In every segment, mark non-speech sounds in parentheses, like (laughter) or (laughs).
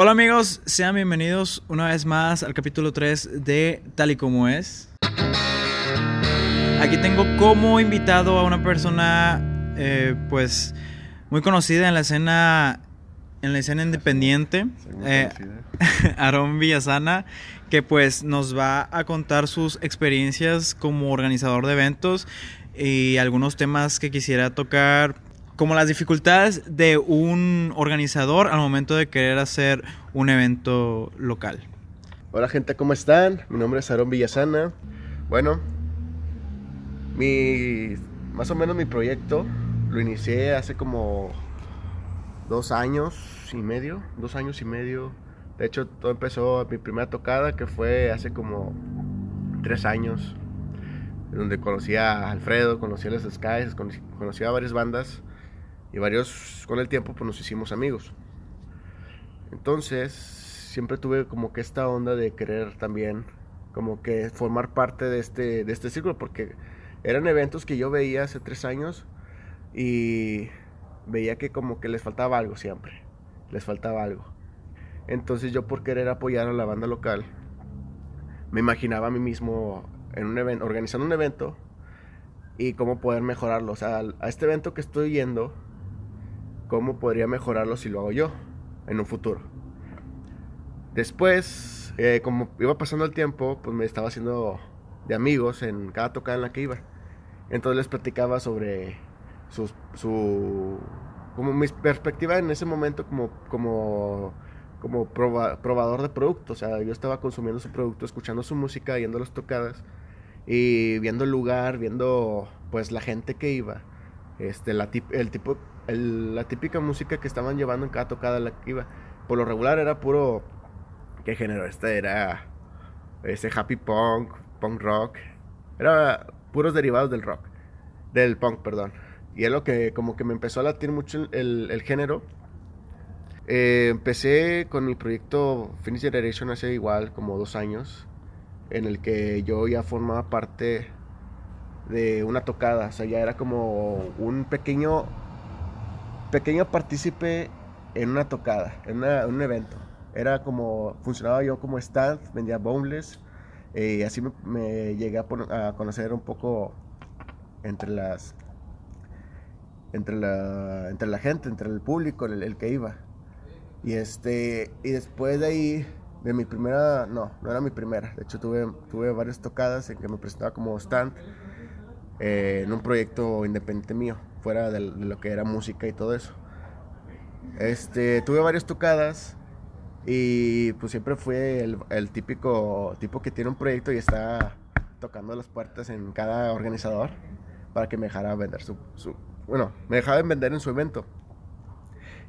Hola amigos, sean bienvenidos una vez más al capítulo 3 de Tal y como es. Aquí tengo como invitado a una persona eh, pues muy conocida en la escena en la escena independiente, eh, (laughs) Aarón Villasana, que pues nos va a contar sus experiencias como organizador de eventos y algunos temas que quisiera tocar como las dificultades de un organizador al momento de querer hacer un evento local. Hola gente, ¿cómo están? Mi nombre es Aarón Villasana. Bueno, mi, más o menos mi proyecto lo inicié hace como dos años y medio, dos años y medio. De hecho, todo empezó mi primera tocada que fue hace como tres años, donde conocí a Alfredo, conocí a los Skies, conocí a varias bandas y varios, con el tiempo, pues nos hicimos amigos. Entonces, siempre tuve como que esta onda de querer también, como que formar parte de este, de este círculo, porque eran eventos que yo veía hace tres años y veía que como que les faltaba algo siempre, les faltaba algo. Entonces yo por querer apoyar a la banda local, me imaginaba a mí mismo en un evento, organizando un evento y cómo poder mejorarlo. O sea, a este evento que estoy yendo, cómo podría mejorarlo si lo hago yo en un futuro. Después, eh, como iba pasando el tiempo, pues me estaba haciendo de amigos en cada tocada en la que iba. Entonces les platicaba sobre su, su como mi perspectiva en ese momento como, como, como probador de producto. O sea, yo estaba consumiendo su producto, escuchando su música, yendo a las tocadas y viendo el lugar, viendo pues la gente que iba, este, la, el tipo la típica música que estaban llevando en cada tocada la que iba. Por lo regular era puro. ¿Qué género? Este era. Ese happy punk, punk rock. Era puros derivados del rock. Del punk, perdón. Y es lo que como que me empezó a latir mucho el, género. Eh, empecé con mi proyecto Finish Generation hace igual como dos años. En el que yo ya formaba parte de una tocada. O sea, ya era como un pequeño pequeño partícipe en una tocada, en, un evento. Era como, funcionaba yo como stand, vendía boneless, y así me, llegué a, conocer un poco entre las, entre la, entre la gente, entre el público, el, que iba. Y este, y después de ahí, de mi primera, no, no era mi primera, de hecho tuve, tuve varias tocadas en que me presentaba como stand eh, en un proyecto independiente mío fuera de, lo que era música y todo eso. Este, tuve varias tocadas y pues siempre fue el, típico tipo que tiene un proyecto y está tocando las puertas en cada organizador para que me dejara vender su, bueno, me dejaba vender en su evento.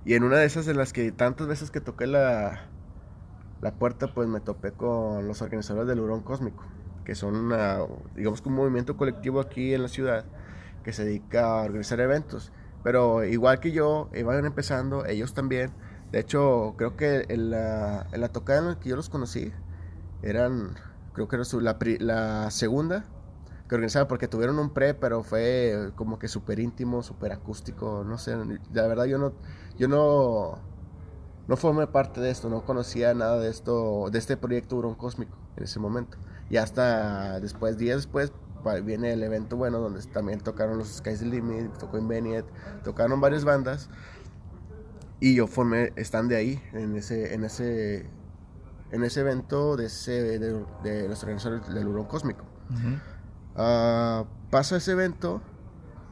Y en una de esas en las que tantas veces que toqué la, la puerta, pues me topé con los organizadores del Hurón Cósmico, que son una, digamos un movimiento colectivo aquí en la ciudad que se dedica a organizar eventos. Pero igual que yo, iban empezando, ellos también. De hecho, creo que en la, en tocada en la que yo los conocí, eran, creo que era la, la segunda que organizaban porque tuvieron un pre, pero fue como que súper íntimo, súper acústico, no sé, la verdad yo no, yo no, no formé parte de esto, no conocía nada de esto, de este proyecto Hurón Cósmico en ese momento. Y hasta después, días después, viene el evento bueno donde también tocaron los Skies the Limit, tocó Inveniet, tocaron varias bandas y yo formé stand de ahí en ese en ese en ese evento de ese de, los organizadores del Hurón Cósmico. Ah, pasa ese evento,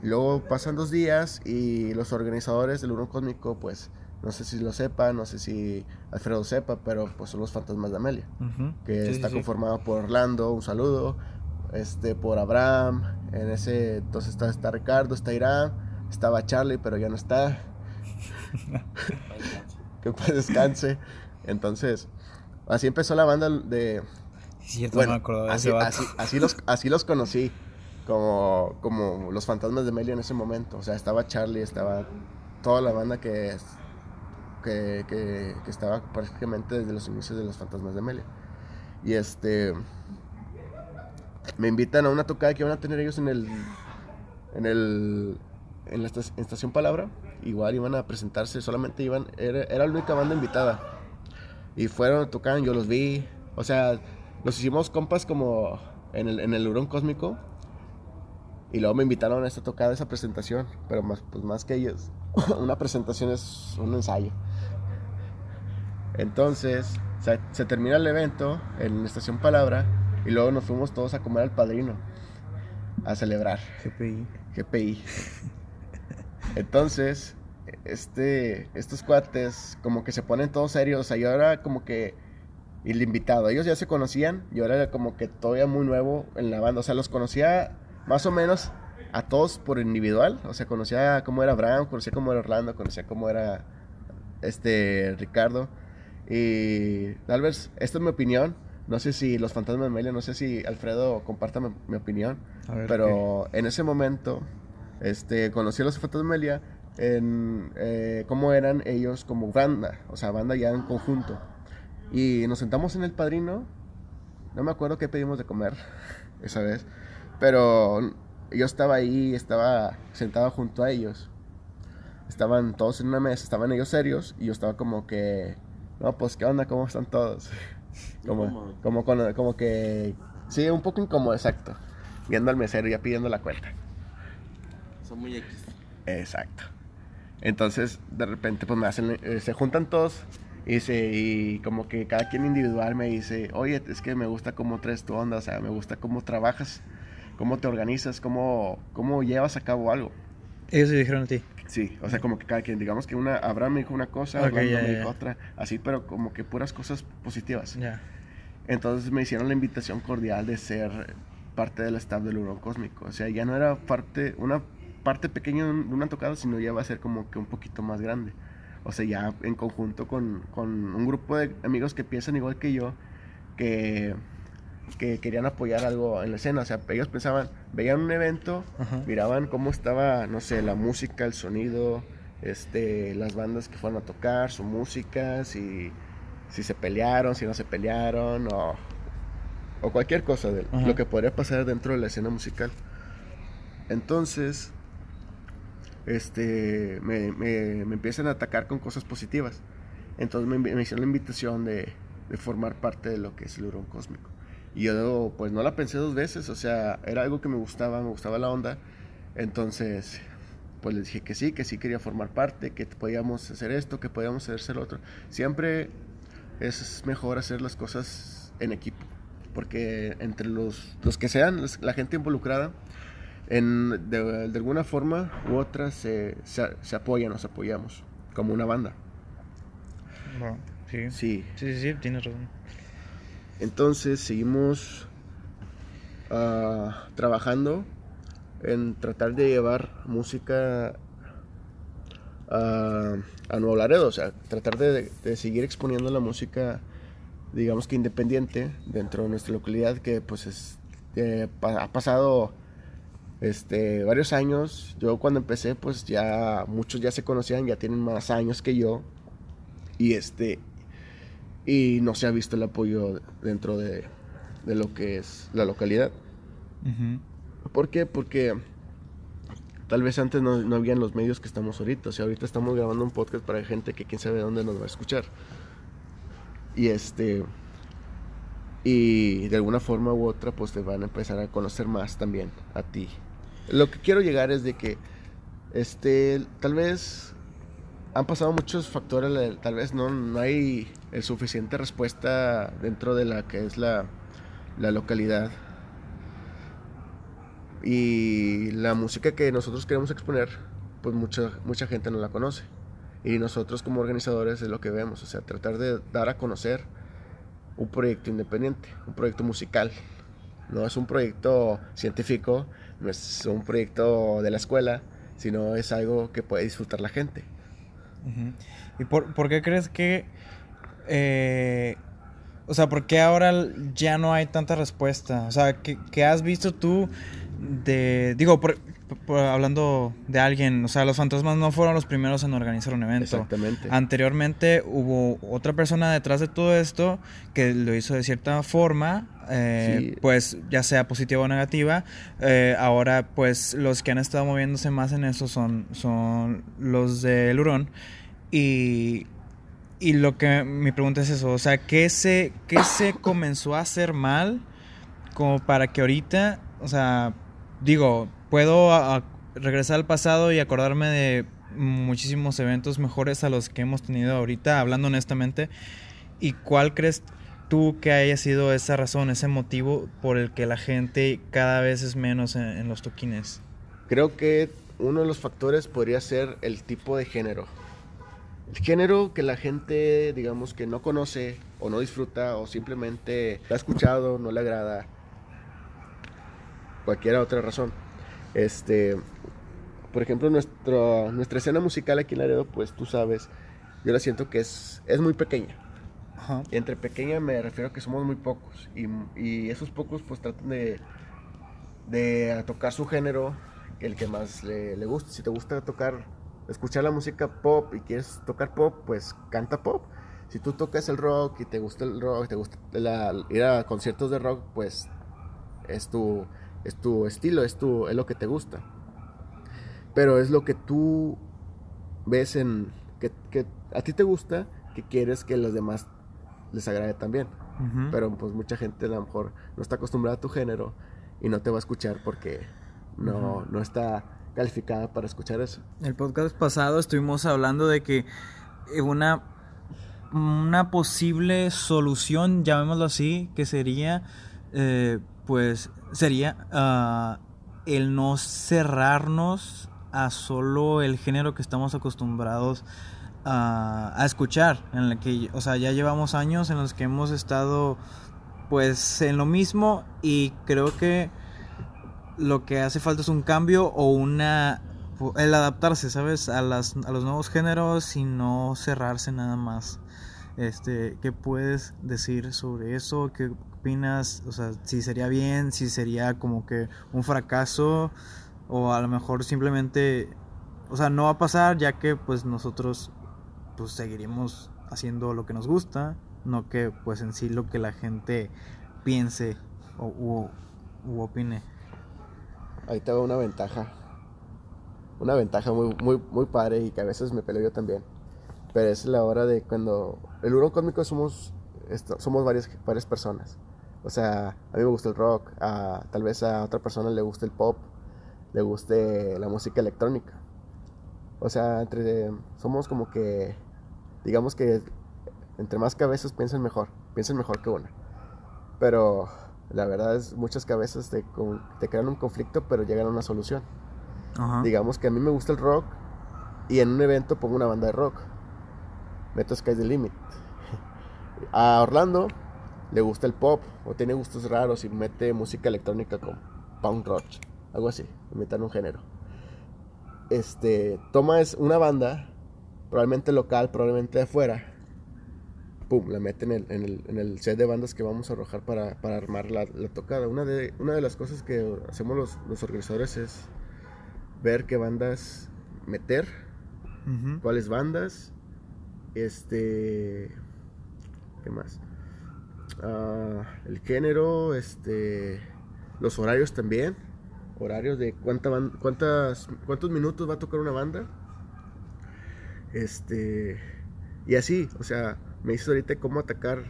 luego pasan dos días y los organizadores del Hurón Cósmico pues no sé si lo sepan, no sé si Alfredo sepa, pero pues son los fantasmas de Amelia, que está conformado por Orlando, un saludo, este, por Abraham, en ese entonces está, está Ricardo, está Irán, estaba Charlie, pero ya no está. (laughs) que pues descanse. Entonces, así empezó la banda de... Cierto, no me acuerdo de así, así, los, así los conocí, como, como los fantasmas de Melia en ese momento. O sea, estaba Charlie, estaba toda la banda que, que, que, que estaba prácticamente desde los inicios de los fantasmas de Melia. Y este me invitan a una tocada que van a tener ellos en el en el en la estación Palabra igual iban a presentarse solamente iban era, la única banda invitada Y fueron, tocaron, yo los vi. O sea, nos hicimos compas como en el, en el Hurón Cósmico. Y luego me invitaron a esta tocada, esa presentación. Pero más, pues más que ellos, (coughs) una presentación es un ensayo. Entonces, se, se termina el evento en Estación Palabra. Y luego nos fuimos todos a comer al padrino. A celebrar. GPI. GPI. Entonces, este, estos cuates como que se ponen todos serios. O sea, yo era como que el invitado. Ellos ya se conocían. Yo era como que todavía muy nuevo en la banda. O sea, los conocía más o menos a todos por individual. O sea, conocía cómo era Abraham, conocía cómo era Orlando, conocía cómo era este Ricardo. Y tal vez, esta es mi opinión. No sé si los fantasmas de Amelia, no sé si Alfredo comparta mi, mi opinión. Ver, pero en ese momento, este, conocí a los fantasmas de Amelia en eh, cómo eran ellos como banda, o sea, banda ya en conjunto. Y nos sentamos en el padrino. No me acuerdo qué pedimos de comer (laughs) esa vez. Pero yo estaba ahí, estaba sentado junto a ellos. Estaban todos en una mesa, estaban ellos serios. Y yo estaba como que. No, pues, ¿qué onda? ¿Cómo están todos? (laughs) Como, como, con- como que. Sí, un poco incómodo, exacto. Viendo al mesero, ya pidiendo la cuenta. Son muy X. Exacto. Entonces, de repente, pues me hacen, eh, se juntan todos y, se, y como que cada quien individual me dice, oye, es que me gusta cómo traes tu onda, o sea, me gusta cómo trabajas, cómo te organizas, cómo, cómo llevas a cabo algo. Ellos se dijeron a ti. Sí, o sea, como que cada quien, digamos que una, Abraham me dijo una cosa, Ok, Orlando ya, me dijo ya. otra, así, pero como que puras cosas positivas. Ya. Entonces me hicieron la invitación cordial de ser parte del staff del Hurón Cósmico. O sea, ya no era parte, una parte pequeña de una tocada, sino ya va a ser como que un poquito más grande. O sea, ya en conjunto con, con un grupo de amigos que piensan igual que yo, que, que querían apoyar algo en la escena. O sea, ellos pensaban, veían un evento, Ajá. miraban cómo estaba, no sé, la música, el sonido, este, las bandas que fueron a tocar, su música, si, si se pelearon, si no se pelearon, o, o cualquier cosa de Ajá. lo que podría pasar dentro de la escena musical. Entonces, este, me, me- me empiezan a atacar con cosas positivas. Entonces me, me hicieron la invitación de, de formar parte de lo que es el Hurón Cósmico. Y yo, pues no la pensé dos veces, o sea, era algo que me gustaba, me gustaba la onda. Entonces, pues les dije que sí, que sí quería formar parte, que podíamos hacer esto, que podíamos hacer lo otro. Siempre es mejor hacer las cosas en equipo, porque entre los, los que sean, la gente involucrada, en, de, de alguna forma u otra se, se, se apoyan, nos apoyamos, como una banda. Bueno, sí. Sí, Sí, sí, sí, tienes razón. Entonces seguimos ah, trabajando en tratar de llevar música a, a Nuevo Laredo, o sea, tratar de, seguir exponiendo la música, digamos que independiente dentro de nuestra localidad, que pues es, eh, ha pasado este, varios años. Yo cuando empecé, pues ya muchos ya se conocían, ya tienen más años que yo, y este, y no se ha visto el apoyo dentro de, de lo que es la localidad. ¿Por qué? Porque tal vez antes no, no habían los medios que estamos ahorita. O sea, ahorita estamos grabando un podcast para gente que quién sabe dónde nos va a escuchar. Y este. Y de alguna forma u otra, pues te van a empezar a conocer más también a ti. Lo que quiero llegar es de que. Este. Tal vez. Han pasado muchos factores, tal vez no, no hay el suficiente respuesta dentro de la que es la, la localidad y la música que nosotros queremos exponer, pues mucha, mucha gente no la conoce. Y nosotros como organizadores es lo que vemos, o sea, tratar de dar a conocer un proyecto independiente, un proyecto musical. No es un proyecto científico, no es un proyecto de la escuela, sino es algo que puede disfrutar la gente. ¿Y por, por qué crees que... eh, o sea, ¿por qué ahora ya no hay tanta respuesta? O sea, ¿qué, qué has visto tú de... Digo, por- hablando de alguien, o sea, los fantasmas no fueron los primeros en organizar un evento. Exactamente. Anteriormente hubo otra persona detrás de todo esto que lo hizo de cierta forma, eh, Sí. pues ya sea positiva o negativa. Eh, ahora, pues los que han estado moviéndose más en eso son, son los del Hurón. Y y lo que mi pregunta es eso, o sea, ¿qué se, qué se (coughs) comenzó a hacer mal como para que ahorita, o sea, digo, puedo a- a regresar al pasado y acordarme de muchísimos eventos mejores a los que hemos tenido ahorita, hablando honestamente, ¿y cuál crees tú que haya sido esa razón, ese motivo por el que la gente cada vez es menos en, en los toquines? Creo que uno de los factores podría ser el tipo de género. El género que la gente, digamos, que no conoce o no disfruta o simplemente lo ha escuchado, no le agrada. Cualquier otra razón. Este, por ejemplo, nuestro, nuestra escena musical aquí en Laredo, pues tú sabes, yo la siento que es, es muy pequeña. Ajá. Entre pequeña me refiero a que somos muy pocos. Y, y esos pocos pues tratan de, de tocar su género, el que más le, le guste. Si te gusta tocar, escuchar la música pop y quieres tocar pop, pues canta pop. Si tú tocas el rock y te gusta el rock, te gusta la- ir a conciertos de rock, pues es tu, es tu estilo, es, tu, es lo que te gusta. Pero es lo que tú ves en... que, que a ti te gusta, que quieres que los demás les agrade también. Pero pues mucha gente a lo mejor no está acostumbrada a tu género y no te va a escuchar porque no, no está calificada para escuchar eso. El podcast pasado estuvimos hablando de que eh, una, una posible solución, llamémoslo así, que sería, eh, pues, sería ah, el no cerrarnos a solo el género que estamos acostumbrados a, a escuchar, en el que, o sea, ya llevamos años en los que hemos estado, pues, en lo mismo y creo que lo que hace falta es un cambio o una el adaptarse, ¿sabes? A las a los nuevos géneros y no cerrarse nada más. Este, ¿qué puedes decir sobre eso? ¿Qué opinas? O sea, si sería bien, si sería como que un fracaso o a lo mejor simplemente o sea, no va a pasar ya que pues nosotros pues seguiremos haciendo lo que nos gusta, no que pues en sí lo que la gente piense o u, opine. Ahí te va una ventaja. Una ventaja muy, muy, muy padre y que a veces me peleo yo también. Pero es la hora de cuando... El hurón cósmico somos, esto- somos varias, varias personas. O sea, a mí me gusta el rock, a, tal vez a otra persona le gusta el pop, le guste la música electrónica. O sea, entre, somos como que, digamos que entre más cabezas piensan mejor, piensan mejor que una. Pero la verdad es muchas cabezas te, te crean un conflicto, pero llegan a una solución. Ajá. Digamos que a mí me gusta el rock y en un evento pongo una banda de rock. Meto Sky's the Limit. (laughs) A Orlando le gusta el pop o tiene gustos raros y mete música electrónica con punk rock, algo así, inventan un género. Este, toma es una banda, probablemente local, probablemente de afuera. Pum, la mete en el, en el, en el set de bandas que vamos a arrojar para, para armar la, la tocada. Una de, una de las cosas que hacemos los, los organizadores es ver qué bandas meter, cuáles bandas, este, ¿qué más? Ah, el género, este, los horarios también, horarios de cuánta cuántas, cuántos minutos va a tocar una banda, este, y así, o sea, me dices ahorita cómo atacar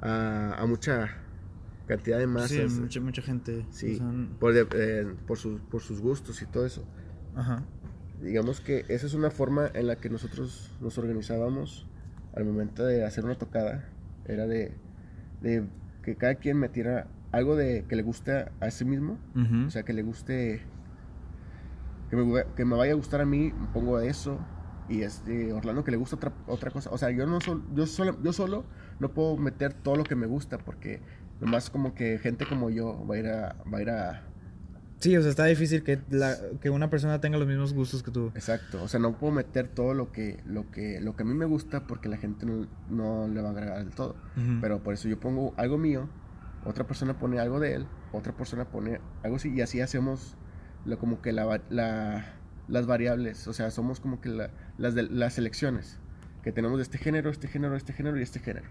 a, a mucha cantidad de Sí, masas. mucha, mucha gente. Sí, o sea, por, de- eh, por, sus, por sus gustos y todo eso. ajá. Digamos que esa es una forma en la que nosotros nos organizábamos al momento de hacer una tocada. Era de, de que cada quien metiera algo de que le guste a sí mismo. O sea, que le guste, que me, gu- que me vaya a gustar a mí, pongo eso. Y este, Orlando que le gusta otra, otra cosa. O sea, yo, no sol- yo, solo, yo solo no puedo meter todo lo que me gusta porque nomás como que gente como yo va a ir a... Va a ir a Sí, o sea, está difícil que, la, que una persona tenga los mismos gustos que tú. Exacto, o sea, no puedo meter todo lo que, lo que, lo que a mí me gusta porque la gente no, no le va a agregar del todo. Ujú. Pero por eso yo pongo algo mío, otra persona pone algo de él, otra persona pone algo así, y así hacemos lo, como que la, la- las variables, o sea, somos como que la- las, de, las selecciones que tenemos de este género, este género, este género y este género.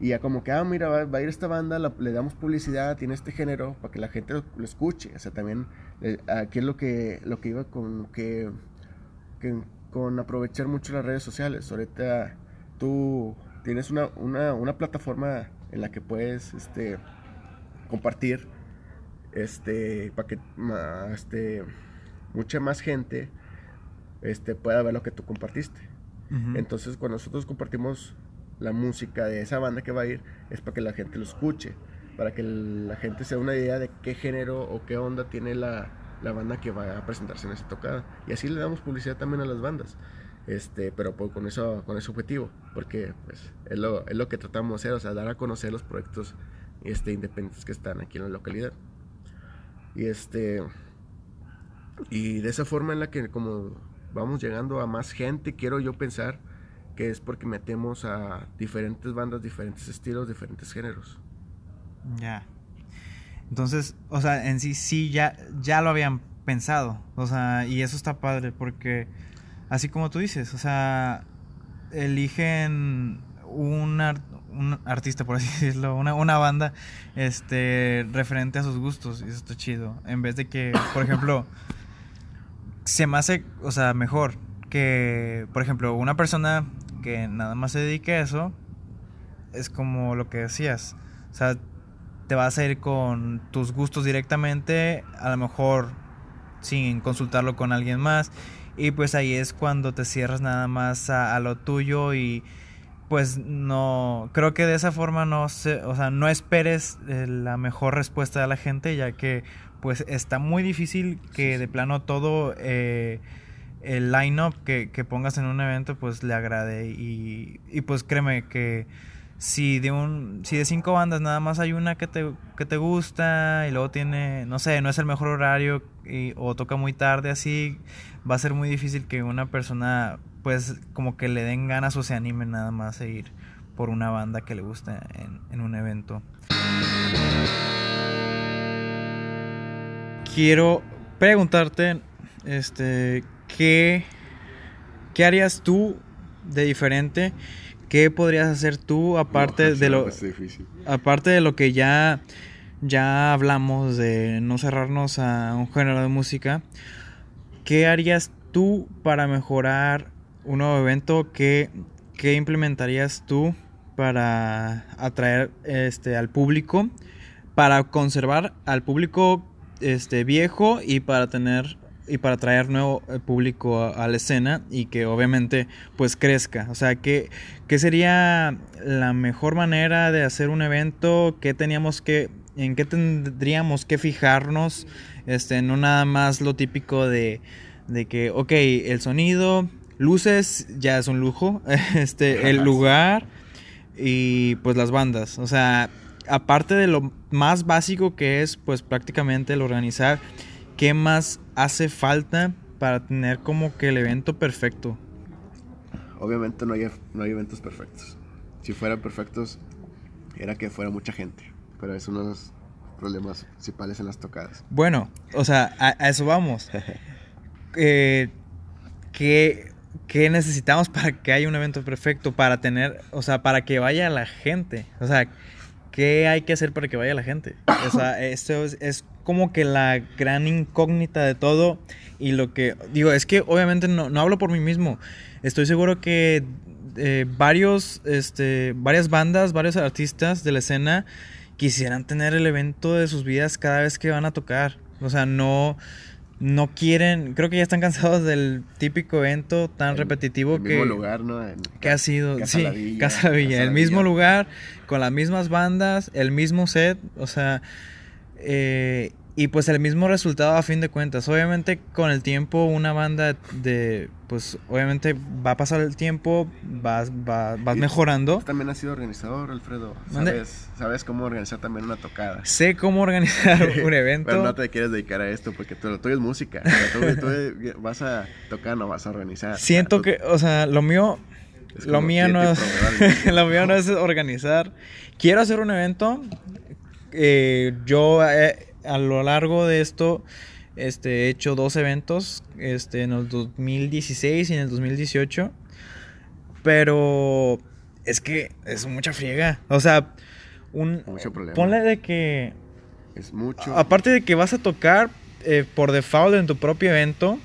Y ya como que, ah, mira, va, va a ir esta banda, la- le damos publicidad, tiene este género, para que la gente lo, lo escuche. O sea, también, eh, aquí es lo que, lo que iba con que, que con aprovechar mucho las redes sociales. Ahorita tú tienes una, una, una plataforma en la que puedes este, compartir este, para que este, mucha más gente este, pueda ver lo que tú compartiste. Entonces, cuando nosotros compartimos la música de esa banda que va a ir, es para que la gente lo escuche, para que la gente se dé una idea de qué género o qué onda tiene la, la banda que va a presentarse en esa tocada. Y así le damos publicidad también a las bandas. Este, pero pues, con eso con ese objetivo, porque pues, es, lo, es lo que tratamos de hacer, o sea, dar a conocer los proyectos este, independientes que están aquí en la localidad. Y este y de esa forma en la que como vamos llegando a más gente, quiero yo pensar que es porque metemos a diferentes bandas, diferentes estilos, diferentes géneros. Ya. Entonces, o sea, en sí sí ya, ya lo habían pensado. O sea, y eso está padre porque, así como tú dices, o sea, eligen un, ar- un artista, por así (laughs) decirlo, una, una banda este, referente a sus gustos. Y eso está chido. En vez de que, por ejemplo, se me hace, o sea, mejor que, por ejemplo, una persona que nada más se dedique a eso, es como lo que decías. O sea, te vas a ir con tus gustos directamente, a lo mejor sin consultarlo con alguien más. Y pues ahí es cuando te cierras nada más a, a lo tuyo y pues no, creo que de esa forma no se, o sea, no esperes eh, la mejor respuesta de la gente, ya que pues está muy difícil que de plano todo eh, el line-up que, que pongas en un evento pues le agrade y, y pues créeme que si de un si de cinco bandas nada más hay una que te, que te gusta y luego tiene no sé no es el mejor horario y- o toca muy tarde así va a ser muy difícil que una persona pues como que le den ganas o se anime nada más a ir por una banda que le gusta en, en un evento. Quiero preguntarte este qué qué harías tú de diferente qué podrías hacer tú aparte (laughs) de lo aparte de lo que ya ya hablamos de no cerrarnos a un género de música, ¿qué harías tú para mejorar un nuevo evento? ¿Qué, qué implementarías tú para atraer este al público? Para conservar al público este viejo y para tener y para traer nuevo eh, público a, a la escena y que obviamente pues crezca. O sea, ¿qué, ¿qué sería la mejor manera de hacer un evento? ¿Qué teníamos que, en qué tendríamos que fijarnos? Este, no nada más lo típico de, de que, ok, el sonido, luces ya es un lujo, (laughs) este, el lugar y pues las bandas. O sea, aparte de lo más básico que es pues prácticamente el organizar, ¿qué más hace falta para tener como que el evento perfecto? Obviamente no hay, no hay eventos perfectos. Si fueran perfectos, era que fuera mucha gente. Pero es uno de los problemas principales en las tocadas. Bueno, o sea, a, a eso vamos. (laughs) Eh, ¿qué, qué necesitamos para que haya un evento perfecto? Para tener, o sea, para que vaya la gente. O sea, ¿qué hay que hacer para que vaya la gente? O sea, esto es, es como que la gran incógnita de todo. Y lo que digo, es que obviamente no, no hablo por mí mismo. Estoy seguro que eh, varios, este, varias bandas, varios artistas de la escena quisieran tener el evento de sus vidas cada vez que van a tocar. O sea, no, no quieren, creo que ya están cansados del típico evento tan El- repetitivo el que, mismo lugar, ¿no? En- que ha sido, Casa sí, La Villa, Casa La Villa, Casa el La mismo Villa. lugar, con las mismas bandas, el mismo set, o sea, eh, y pues el mismo resultado a fin de cuentas. Obviamente con el tiempo una banda de, pues obviamente va a pasar el tiempo, vas, va- vas mejorando. Tú también has sido organizador, Alfredo. ¿Sabes, sabes cómo organizar también una tocada. Sé cómo organizar (laughs) un evento. Pero no te quieres dedicar a esto porque tú, lo tuyo es música. Tú, (laughs) tú vas a tocar, no vas a organizar. Siento que, o sea, lo mío, (laughs) lo mío no es, lo mío no es organizar. Quiero hacer un evento. Eh, yo eh, a lo largo de esto, este, he hecho dos eventos, este, en el 2016 y en el 2018. Pero es que es mucha friega. O sea, un, Mucho problema. ponle de que Es mucho. Aparte de que vas a tocar eh, por default en tu propio evento,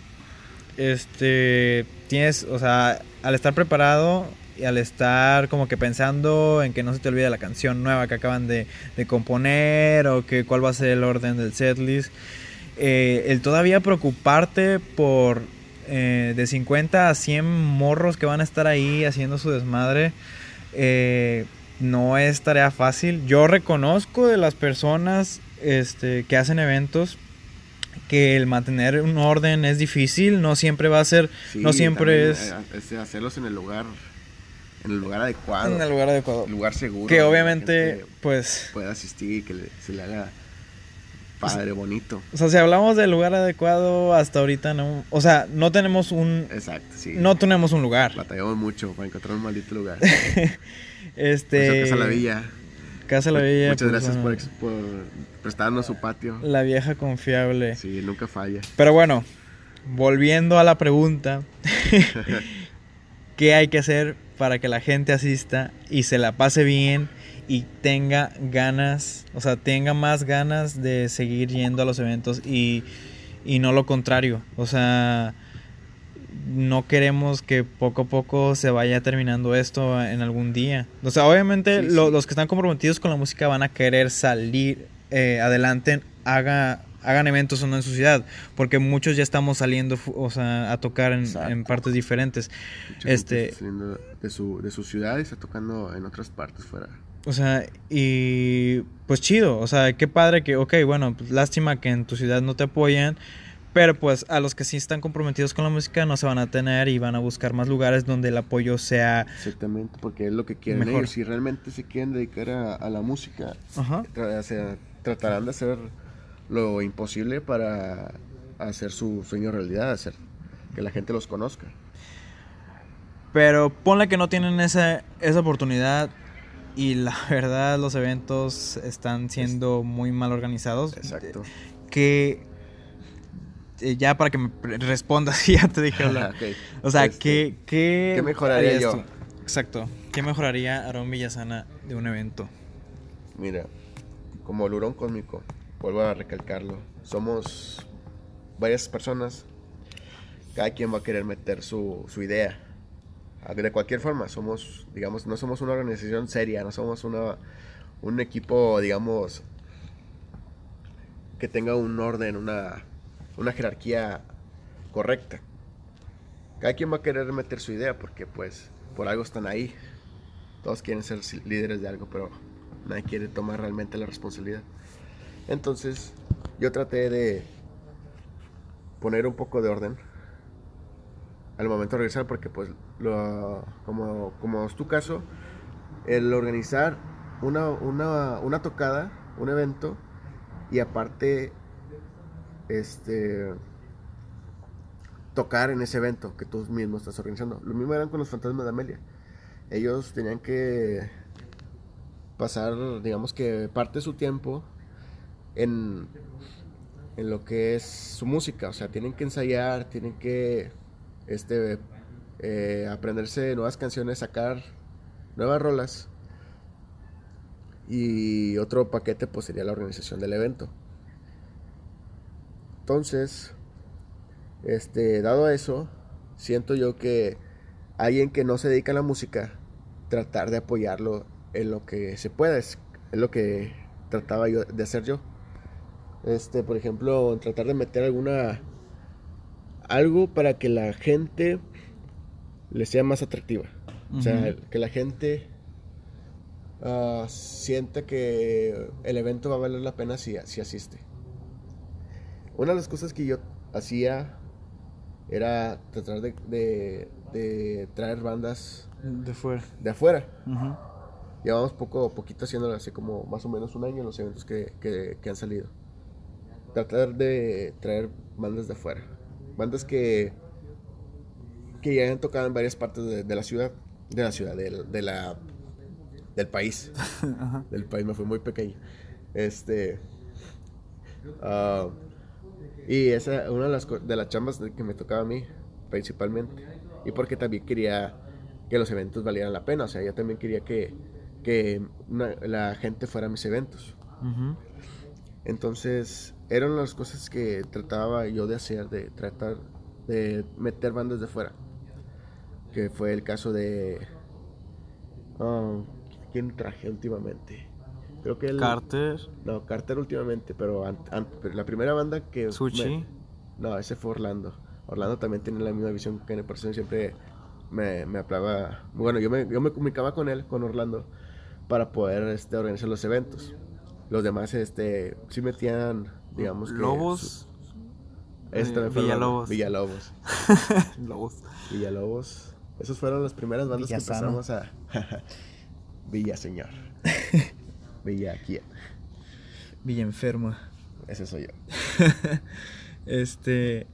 este, tienes, o sea, al estar preparado y al estar como que pensando en que no se te olvide la canción nueva que acaban de, de componer o que cuál va a ser el orden del setlist, eh, el todavía preocuparte por eh, de 50 a 100 morros que van a estar ahí haciendo su desmadre, eh, no es tarea fácil. Yo reconozco de las personas este, que hacen eventos que el mantener un orden es difícil, no siempre va a ser, Sí, no siempre es eh, este, hacerlos en el lugar, en el lugar adecuado, en el lugar adecuado. el lugar seguro. Que obviamente, pues, pueda asistir y que le- se le haga padre, bonito. o sea, si hablamos del lugar adecuado, hasta ahorita no, o sea, no tenemos un, Exacto, sí. no tenemos un lugar. Batallamos mucho para encontrar un maldito lugar. (laughs) Este, Por eso Casa La Villa. Casa La Villa. Muchas pues, gracias por, bueno, por prestarnos su patio. La vieja confiable. Sí, nunca falla. Pero bueno, volviendo a la pregunta, (laughs) ¿qué hay que hacer para que la gente asista y se la pase bien y tenga ganas, o sea, tenga más ganas de seguir yendo a los eventos y, y no lo contrario? O sea, no queremos que poco a poco se vaya terminando esto en algún día. O sea, obviamente Sí, lo- sí. los que están comprometidos con la música van a querer salir eh, adelante, haga, hagan eventos o no en su ciudad, porque muchos ya estamos saliendo o sea, a tocar en, en partes diferentes. Mucha Este- saliendo de su, de su ciudad y está tocando en otras partes fuera. O sea, y pues chido, o sea, qué padre que, ok, bueno, pues lástima que en tu ciudad no te apoyan, pero pues a los que sí están comprometidos con la música no se van a tener y van a buscar más lugares donde el apoyo sea... Exactamente, porque es lo que quieren Mejor. ellos. Si realmente se quieren dedicar a, a la música, Ajá. tra- o sea, tratarán de hacer lo imposible para hacer su sueño realidad, hacer que la gente los conozca. Pero ponle que no tienen esa, esa oportunidad y la (laughs) verdad los eventos están siendo muy mal organizados. Exacto. Que eh, ya para que me respondas, (laughs) ya te dije hablar. (laughs) Ok. O sea, Este, ¿qué, qué, ¿qué mejoraría yo? tú? Exacto. ¿Qué mejoraría Aarón Villasana de un evento? Mira, como el hurón cósmico, vuelvo a recalcarlo, somos varias personas, cada quien va a querer meter su, su idea. Ah, De cualquier forma, somos, digamos, no somos una organización seria, no somos una, un equipo, digamos, que tenga un orden, una, una jerarquía correcta. Cada quien va a querer meter su idea porque pues por algo están ahí. Todos quieren ser líderes de algo, pero nadie quiere tomar realmente la responsabilidad. Entonces, yo traté de poner un poco de orden al momento de regresar, porque pues, lo, como, como es tu caso, el organizar una, una, una tocada, un evento, y aparte, este, tocar en ese evento que tú mismo estás organizando. Lo mismo eran con los fantasmas de Amelia. Ellos tenían que pasar, digamos que parte de su tiempo en, en lo que es su música. O sea, tienen que ensayar, tienen que este, eh, aprenderse nuevas canciones, sacar nuevas rolas. Y otro paquete pues sería la organización del evento. Entonces, este, dado eso, siento yo que alguien que no se dedica a la música, tratar de apoyarlo en lo que se pueda, es, es lo que trataba yo de hacer yo. Este, por ejemplo, tratar de meter alguna algo para que la gente le sea más atractiva. O sea, que la gente ah, sienta que el evento va a valer la pena si, si asiste. Una de las cosas que yo hacía era tratar de, de- de traer bandas De fuera. de afuera. Llevamos poco poquito haciéndolo, hace como más o menos un año en los eventos que, que- que han salido. Tratar de traer bandas de afuera. Bandas que, que ya han tocado en varias partes de, de la ciudad. De la ciudad, del- de, la, del país. (laughs) Del país, me fue muy pequeño. Este. ah, y esa una de las, de las chambas que me tocaba a mí, principalmente. Y porque también quería que los eventos valieran la pena. O sea, yo también quería que, que una- la gente fuera a mis eventos. Entonces, eran las cosas que trataba yo de hacer, de tratar de meter bandas de fuera. Que fue el caso de... ah, ¿Quién traje últimamente? Creo que el... Carter, No, Carter últimamente, pero, la primera banda que... Sushi. no, ese fue Orlando. Orlando también tiene la misma visión que en el persona siempre me, me hablaba... Bueno, yo me, yo me comunicaba con él, con Orlando, para poder este, organizar los eventos. Los demás este, sí metían, digamos que... Lobos, ese eh. Villalobos. Villalobos. (laughs) Lobos. Villalobos. Esas fueron las primeras bandas Villasano. que empezamos a... (laughs) Villa Señor. Villa quién. (laughs) Villa enferma. Ese soy yo. Este.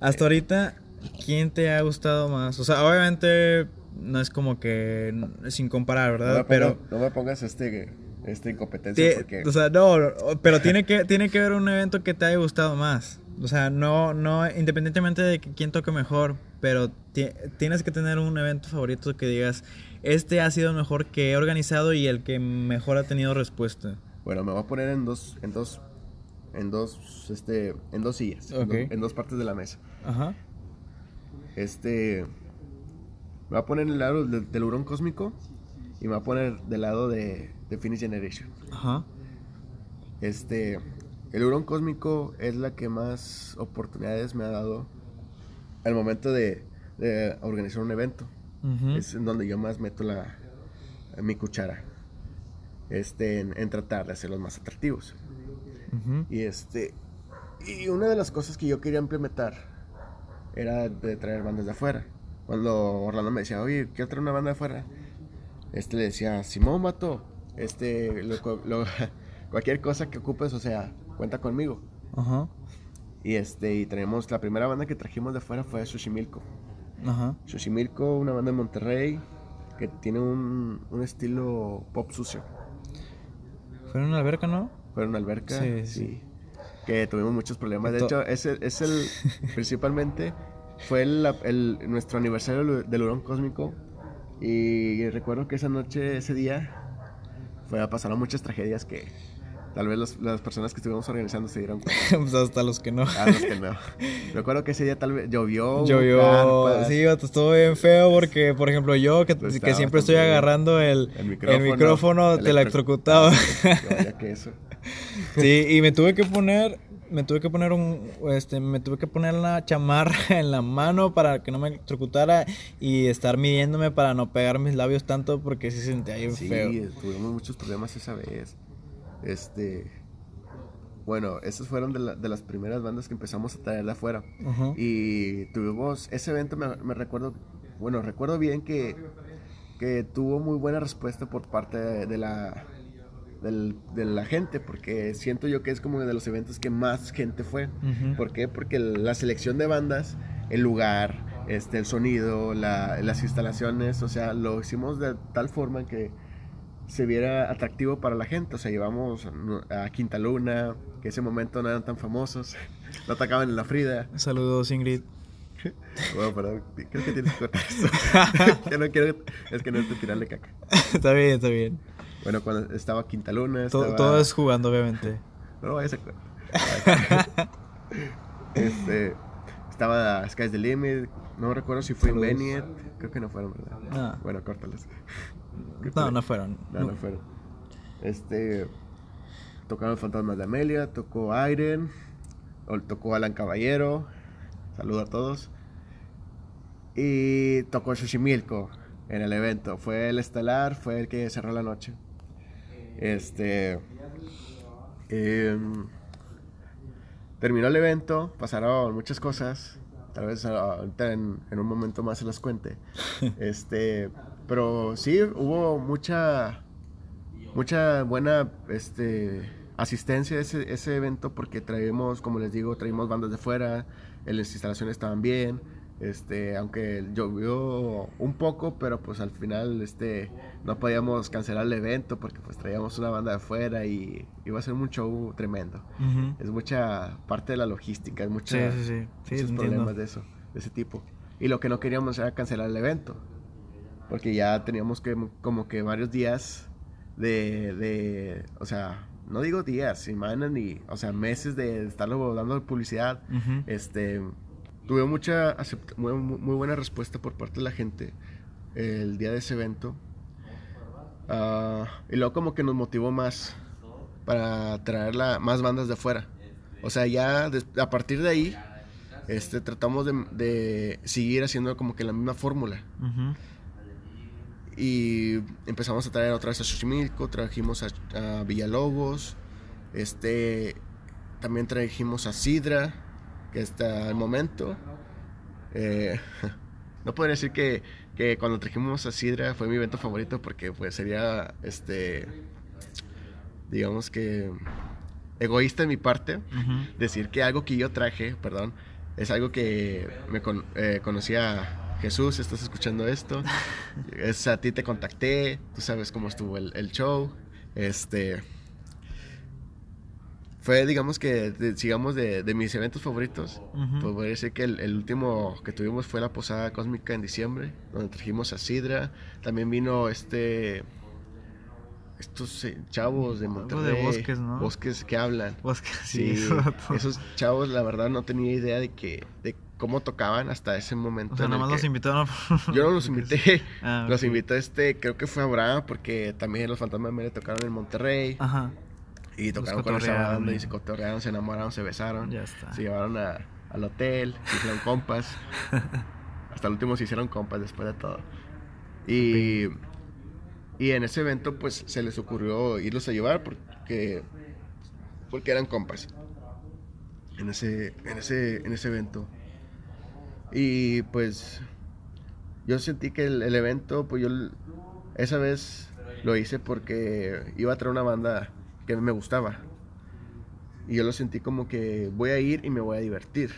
Hasta ahorita, ¿quién te ha gustado más? O sea, obviamente no es como que sin comparar, No me, ¿verdad? pero. no me pongas este, esta incompetencia porque... O sea, no, pero tiene que, tiene que haber un evento que te haya gustado más. O sea, no, no, independientemente de quién toque mejor, pero ti- tienes que tener un evento favorito que digas, este ha sido el mejor que he organizado y el que mejor ha tenido respuesta. Bueno, me voy a poner en dos, en dos, en dos, este, en dos sillas, en dos- en, dos, partes de la mesa. Ajá. Este, me voy a poner en el lado del, del hurón cósmico y me voy a poner del lado de, de Finish Generation. Ajá. Este, el hurón cósmico es la que más oportunidades me ha dado al momento de, de organizar un evento. Es en donde yo más meto la, mi cuchara. Este, en, en tratar de hacerlos más atractivos. Y este. Y una de las cosas que yo quería implementar era de traer bandas de afuera. Cuando Orlando me decía, oye, quiero traer una banda de afuera. Este le decía, Simón, vato. Este, lo- lo- (laughs) cualquier cosa que ocupes, o sea, cuenta conmigo. Ajá. Y este, y traemos, la primera banda que trajimos de afuera fue Sushimilco. Ajá. Sushimilco, una banda de Monterrey que tiene un, un estilo pop sucio. Fue en una alberca, ¿no? Fue en una alberca. Sí, Sí, sí. Que tuvimos muchos problemas. De hecho, ese es el. (laughs) principalmente fue el, el- nuestro aniversario del hurón cósmico. Y recuerdo que esa noche, ese día, fue a pasar muchas tragedias que tal vez los- las personas que estuvimos organizando se dieron cuenta. (laughs) pues hasta los que no. A los que no. Recuerdo que ese día tal vez llovió. Llovió, carpas, sí, estuvo bien feo porque, por ejemplo, yo que, Pues que siempre estoy agarrando el, El el micrófono, micrófono, te (laughs) que eso. sí, y me tuve que poner, me tuve que poner un, este, me tuve que poner la chamarra (laughs) en la mano para que no me electrocutara y estar midiéndome para no pegar mis labios tanto porque sí se sentía bien Sí, feo. tuvimos muchos problemas esa vez. Este. Bueno, esas fueron de, la- de las primeras bandas que empezamos a traer de afuera. Y tuvimos ese evento, me, me recuerdo. Bueno, recuerdo bien que, que tuvo muy buena respuesta por parte de, de la. Del- de la gente, porque siento yo que es como de los eventos que más gente fue. Ujú. ¿Por qué? Porque la selección de bandas, el lugar, este, el sonido, la- las instalaciones, o sea, lo hicimos de tal forma que se viera atractivo para la gente. O sea, llevamos a Quinta Luna, que ese momento no eran tan famosos, (laughs) no atacaban en la Frida. Saludos, Ingrid. (laughs) Bueno, perdón, creo que tienes que cortar esto. (laughs) Yo no quiero, es que no es de tirarle caca. está bien, está bien. Bueno, cuando estaba Quinta Luna, Todo, estaba... todo es jugando, obviamente. (laughs) No lo vayas a este, estaba Sky's the Limit. No recuerdo si fue. Inveniet. Creo que no fueron, ¿verdad? No. Bueno, córtalas. No, no fueron. No, no fueron. Este. Tocaron Fantasmas de Amelia, tocó Iron, tocó Alan Caballero. Saludo a todos. Y tocó Xochimilco en el evento. Fue el estelar, fue el que cerró la noche. Este. em, terminó el evento, pasaron muchas cosas. Tal vez ah, ahorita en, en un momento más se las cuente. (laughs) Este, pero sí, hubo mucha, mucha buena este, asistencia a ese, ese evento porque traímos, como les digo, traímos bandas de fuera, las instalaciones estaban bien. Este, aunque llovió un poco, pero pues al final este, no podíamos cancelar el evento porque pues traíamos una banda de fuera y iba a ser un show tremendo. Es mucha parte de la logística, es mucha, sí, sí. Sí, muchos entiendo. problemas de eso, de ese tipo. Y lo que no queríamos era cancelar el evento, porque ya teníamos que como que varios días de, de o sea, no digo días, semanas ni, o sea, meses de estarlo dando publicidad, Ujú. este, tuve mucha muy, muy buena respuesta por parte de la gente el día de ese evento. Ah, y luego como que nos motivó más para traer la- más bandas de afuera. O sea, ya a partir de ahí este, tratamos de, de seguir haciendo como que la misma fórmula. Y empezamos a traer otra vez a Xochimilco, trajimos a, a Villalobos, este, también trajimos a Sidra, que hasta el momento, eh, (laughs) no podría decir que, que cuando trajimos a Sidra fue mi evento favorito porque pues sería, este, digamos que egoísta de mi parte, decir que algo que yo traje, perdón, es algo que me con- eh, conocía Jesús, estás escuchando esto, (laughs) es a ti te contacté, tú sabes cómo estuvo el, el show, este... Fue, digamos que, de- sigamos de, de mis eventos favoritos. Ujú. Pues voy a decir que el, el último que tuvimos fue la Posada Cósmica en diciembre, donde trajimos a Sidra. También vino este... Estos eh, chavos de Algo Monterrey. de Bosques, ¿no? Bosques que hablan. Que Sí, sí, esos chavos, la verdad, no tenía idea de que de cómo tocaban hasta ese momento. O sea, en el nada más los invitaron. (laughs) Yo no los invité, Ah, los invitó este, creo que fue Abraham, porque también los fantasmas me le tocaron en Monterrey. Ajá, y tocaron con esa banda y- se cotorrearon, se enamoraron, se besaron. ya está. Se llevaron a- al hotel, se hicieron compas. (laughs) Hasta el último se hicieron compas después de todo. Y, y en ese evento, pues se les ocurrió irlos a llevar porque, porque eran compas. En ese, en ese, en ese evento. Y pues yo sentí que el, el evento, pues yo esa vez lo hice porque iba a traer una banda que me gustaba. Y yo lo sentí como que voy a ir y me voy a divertir.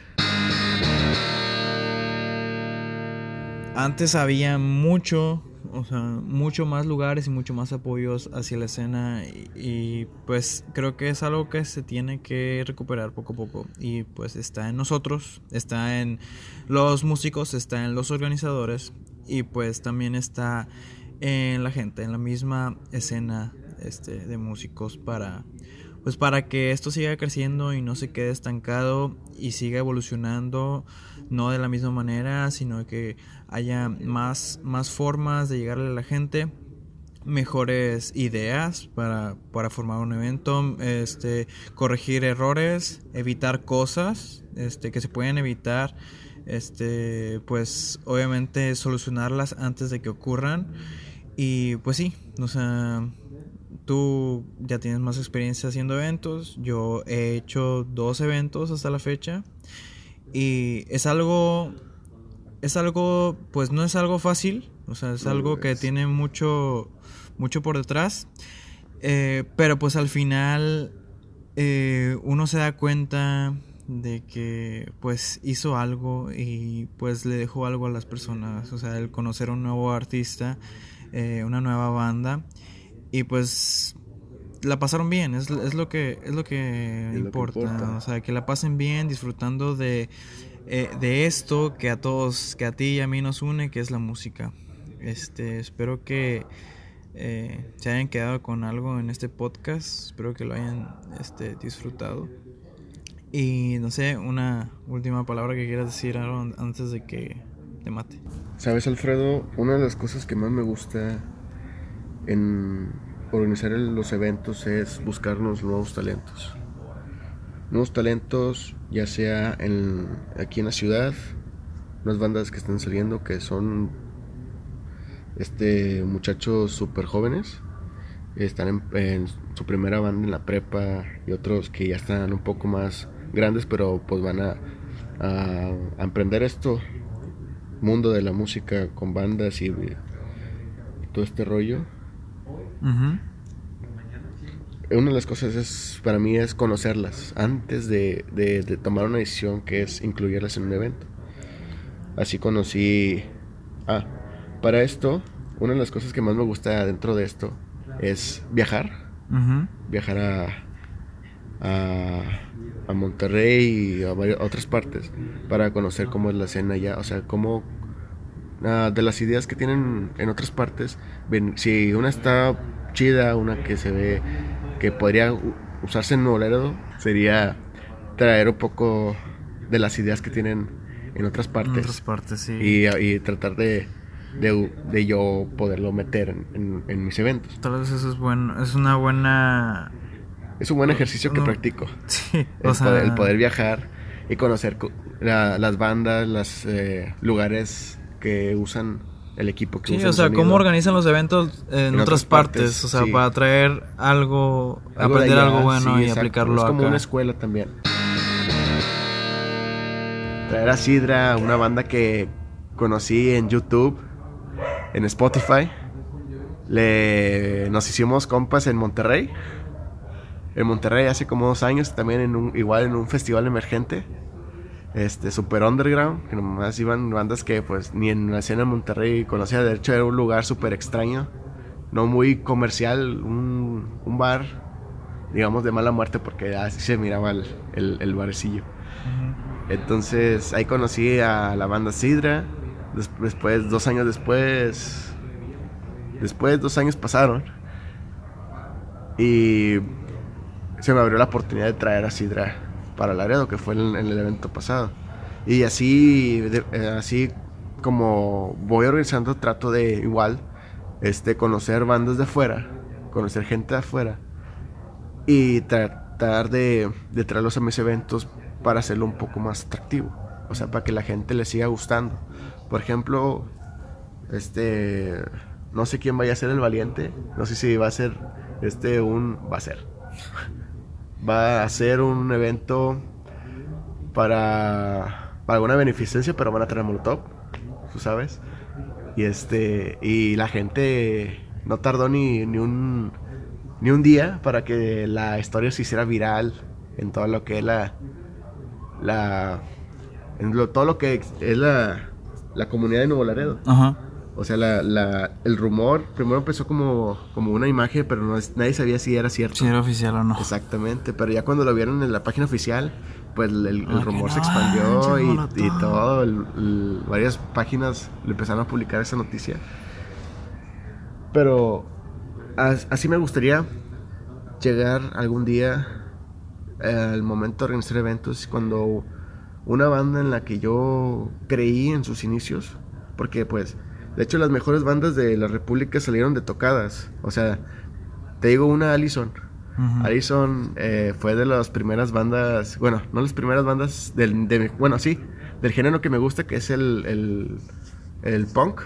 Antes había mucho, o sea, mucho más lugares y mucho más apoyos hacia la escena y, y, pues creo que es algo que se tiene que recuperar poco a poco y pues está en nosotros, está en los músicos, está en los organizadores y pues también está en la gente, en la misma escena este, de músicos para pues para que esto siga creciendo y no se quede estancado y siga evolucionando no de la misma manera, sino que haya más, más formas de llegarle a la gente, mejores ideas para, para formar un evento, este, corregir errores, evitar cosas este, que se pueden evitar, este, pues obviamente solucionarlas antes de que ocurran. Y pues sí, o sea, tú ya tienes más experiencia haciendo eventos, yo he hecho dos eventos hasta la fecha. Y es algo, es algo, pues no es algo fácil, o sea, es algo que tiene mucho, mucho por detrás. Eh, pero pues al final eh, uno se da cuenta de que pues hizo algo y pues le dejó algo a las personas, o sea, el conocer a un nuevo artista, eh, una nueva banda y pues la pasaron bien, es, es lo que es lo que Es lo que importa, importa. o sea, que la pasen bien disfrutando de eh, de esto que a todos, que a ti y a mí nos une, que es la música. Este, espero que eh, se hayan quedado con algo en este podcast, espero que lo hayan este, disfrutado. Y no sé, una última palabra que quieras decir Aaron, antes de que te mate. Sabes, Alfredo, una de las cosas que más me gusta en organizar los eventos es buscarnos nuevos talentos. Nuevos talentos, ya sea en, aquí en la ciudad, unas bandas que están saliendo que son este muchachos súper jóvenes, están en, su primera banda en la prepa y otros que ya están un poco más grandes, pero pues van a, a, emprender esto mundo de la música con bandas y todo este rollo. Una de las cosas es para mí es conocerlas antes de, de- de tomar una decisión que es incluirlas en un evento. Así conocí... Ah, para esto, una de las cosas que más me gusta dentro de esto es viajar. Viajar a, a, a Monterrey y a varias otras partes para conocer cómo es la escena allá. O sea, cómo ah, de las ideas que tienen en otras partes, ven- si una está chida, una que se ve que podría usarse en Nuevo Laredo, sería traer un poco de las ideas que tienen en otras partes. En otras partes, sí. y, y tratar de, de, de yo poderlo meter en, en- en mis eventos. Tal vez eso es bueno, es una buena... Es un buen ejercicio que No. practico. (laughs) Sí, El, o sea... poder, el poder viajar y conocer co- la- las bandas, los lugares que usan el equipo que Sí, usan o sea, cómo organizan los eventos en, En otras otras partes, partes, o sea, sí. para traer algo, Algo de aprender allá, algo bueno sí, y exacto. aplicarlo Es como acá. una escuela también. Traer a Sidra, una banda que conocí en YouTube, en Spotify. Le, nos hicimos compas en Monterrey. En Monterrey hace como dos años, también en un, igual en un festival emergente. Este, super underground, que nomás iban bandas que pues ni en la escena de Monterrey conocía. De hecho era un lugar súper extraño, no muy comercial, un, un bar digamos, de mala muerte porque así se miraba el, el, el barecillo. Entonces ahí conocí a la banda Sidra. Des- Después, dos años después, después dos años pasaron y se me abrió la oportunidad de traer a Sidra para Laredo, que fue en, el evento pasado. Y así, eh, así como voy organizando, trato de igual este, conocer bandas de afuera, conocer gente de afuera y tratar de, de traerlos a mis eventos para hacerlo un poco más atractivo. O sea, para que la gente le siga gustando. Por ejemplo, este, no sé quién vaya a ser el valiente. No sé si va a ser este un, va a ser, va a ser un evento para, para alguna beneficencia, pero van a traer molotov, tú sabes. Y este, y la gente no tardó ni, ni un ni un día para que la historia se hiciera viral en todo lo que es la la en todo lo que es la, la comunidad de Nuevo Laredo. Ajá. O sea, la, la- el rumor primero empezó como, como una imagen, pero no es- nadie sabía si era cierto. Si era oficial o no. Exactamente, pero ya cuando lo vieron en la página oficial, pues el, el Ah, rumor se expandió y, y todo, el- varias páginas le empezaron a publicar esa noticia. Pero as- así me gustaría llegar algún día eh, al momento de organizar eventos cuando una banda en la que yo creí en sus inicios, porque pues, de hecho las mejores bandas de la República salieron de tocadas, o sea, te digo una Allison, Ujú. Allison eh, fue de las primeras bandas, bueno, no las primeras bandas del, de, bueno, sí, del género que me gusta, que es el, el, el punk.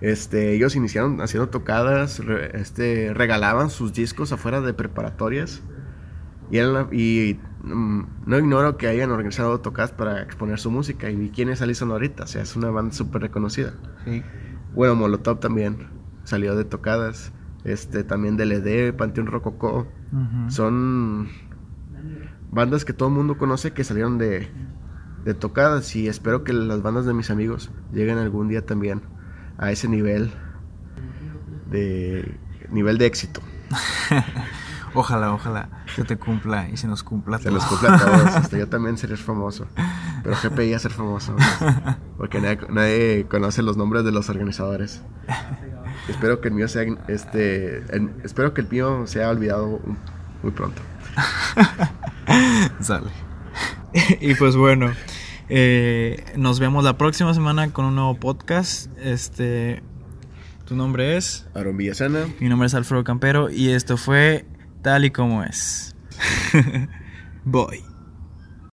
Este, ellos iniciaron haciendo tocadas, re- este, regalaban sus discos afuera de preparatorias. Y, la- y no ignoro que hayan organizado tocadas para exponer su música. Y vi quién es Allison ahorita, o sea, es una banda súper reconocida. Sí. Bueno, Molotov también salió de tocadas. Este, también DLD, Panteón Rococó. Son bandas que todo el mundo conoce que salieron de, de tocadas y espero que las bandas de mis amigos lleguen algún día también a ese nivel de nivel de éxito. (laughs) Ojalá, ojalá se te cumpla y se nos cumpla Se todo. los cumple a todos. Hasta yo (laughs) también seré famoso. Pero GPI a ser famoso. ¿no? Porque nadie, nadie conoce los nombres de los organizadores. Espero que el mío sea este. el- espero que el mío sea olvidado muy pronto. (laughs) Sale. y pues bueno, eh, nos vemos la próxima semana con un nuevo podcast. Este, tu nombre es, Aaron Villasana. mi nombre es Alfredo Campero y esto fue tal y como es. (laughs) Voy.